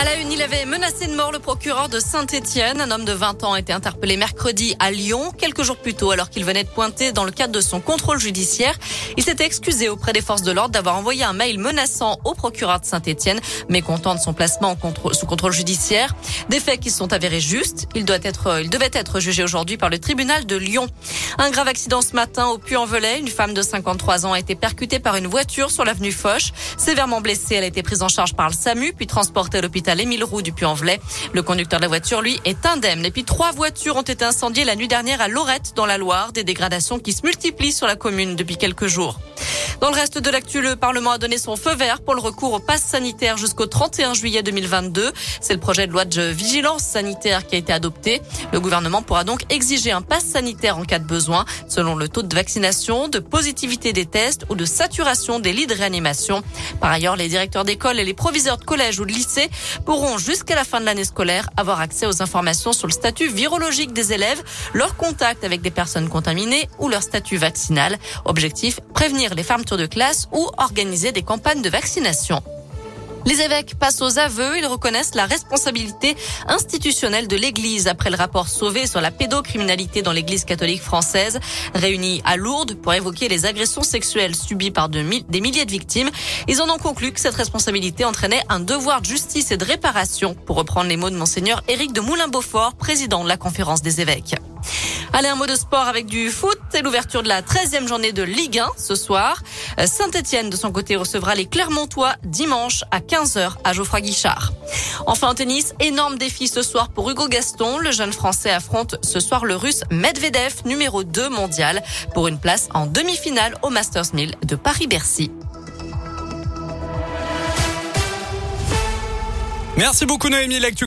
À la une, il avait menacé de mort le procureur de Saint-Étienne. Un homme de 20 ans a été interpellé mercredi à Lyon, quelques jours plus tôt, alors qu'il venait de pointer dans le cadre de son contrôle judiciaire. Il s'était excusé auprès des forces de l'ordre d'avoir envoyé un mail menaçant au procureur de Saint-Étienne, mécontent de son placement sous contrôle judiciaire. Des faits qui sont avérés justes. Il doit être, il devait être jugé aujourd'hui par le tribunal de Lyon. Un grave accident ce matin au Puy-en-Velay. Une femme de 53 ans a été percutée par une voiture sur l'avenue Foch. Sévèrement blessée, elle a été prise en charge par le SAMU, puis transportée à l'hôpital Émile Roux du. Le conducteur de la voiture, lui, est indemne. Et puis trois voitures ont été incendiées la nuit dernière à Lorette, dans la Loire. Des dégradations qui se multiplient sur la commune depuis quelques jours. Dans le reste de l'actu, le Parlement a donné son feu vert pour le recours au pass sanitaire jusqu'au 31 juillet 2022. C'est le projet de loi de vigilance sanitaire qui a été adopté. Le gouvernement pourra donc exiger un pass sanitaire en cas de besoin, selon le taux de vaccination, de positivité des tests ou de saturation des lits de réanimation. Par ailleurs, les directeurs d'école et les proviseurs de collège ou de lycée pourront jusqu'à la fin de l'année scolaire avoir accès aux informations sur le statut virologique des élèves, leur contact avec des personnes contaminées ou leur statut vaccinal. Objectif, prévenir les de classe ou organiser des campagnes de vaccination. Les évêques passent aux aveux. Ils reconnaissent la responsabilité institutionnelle de l'Église après le rapport Sauvé sur la pédocriminalité dans l'Église catholique française. Réunis à Lourdes pour évoquer les agressions sexuelles subies par des milliers de victimes, ils en ont conclu que cette responsabilité entraînait un devoir de justice et de réparation, pour reprendre les mots de monseigneur Éric de Moulin-Beaufort, président de la conférence des évêques. Allez, un mot de sport avec du foot. C'est l'ouverture de la 13e journée de Ligue 1 ce soir. Euh, Saint-Etienne, de son côté, recevra les Clermontois dimanche à 15h à Geoffroy Guichard. Enfin, en tennis, énorme défi ce soir pour Hugo Gaston. Le jeune Français affronte ce soir le Russe Medvedev, numéro 2 mondial, pour une place en demi-finale au Masters 1000 de Paris-Bercy. Merci beaucoup Noémie.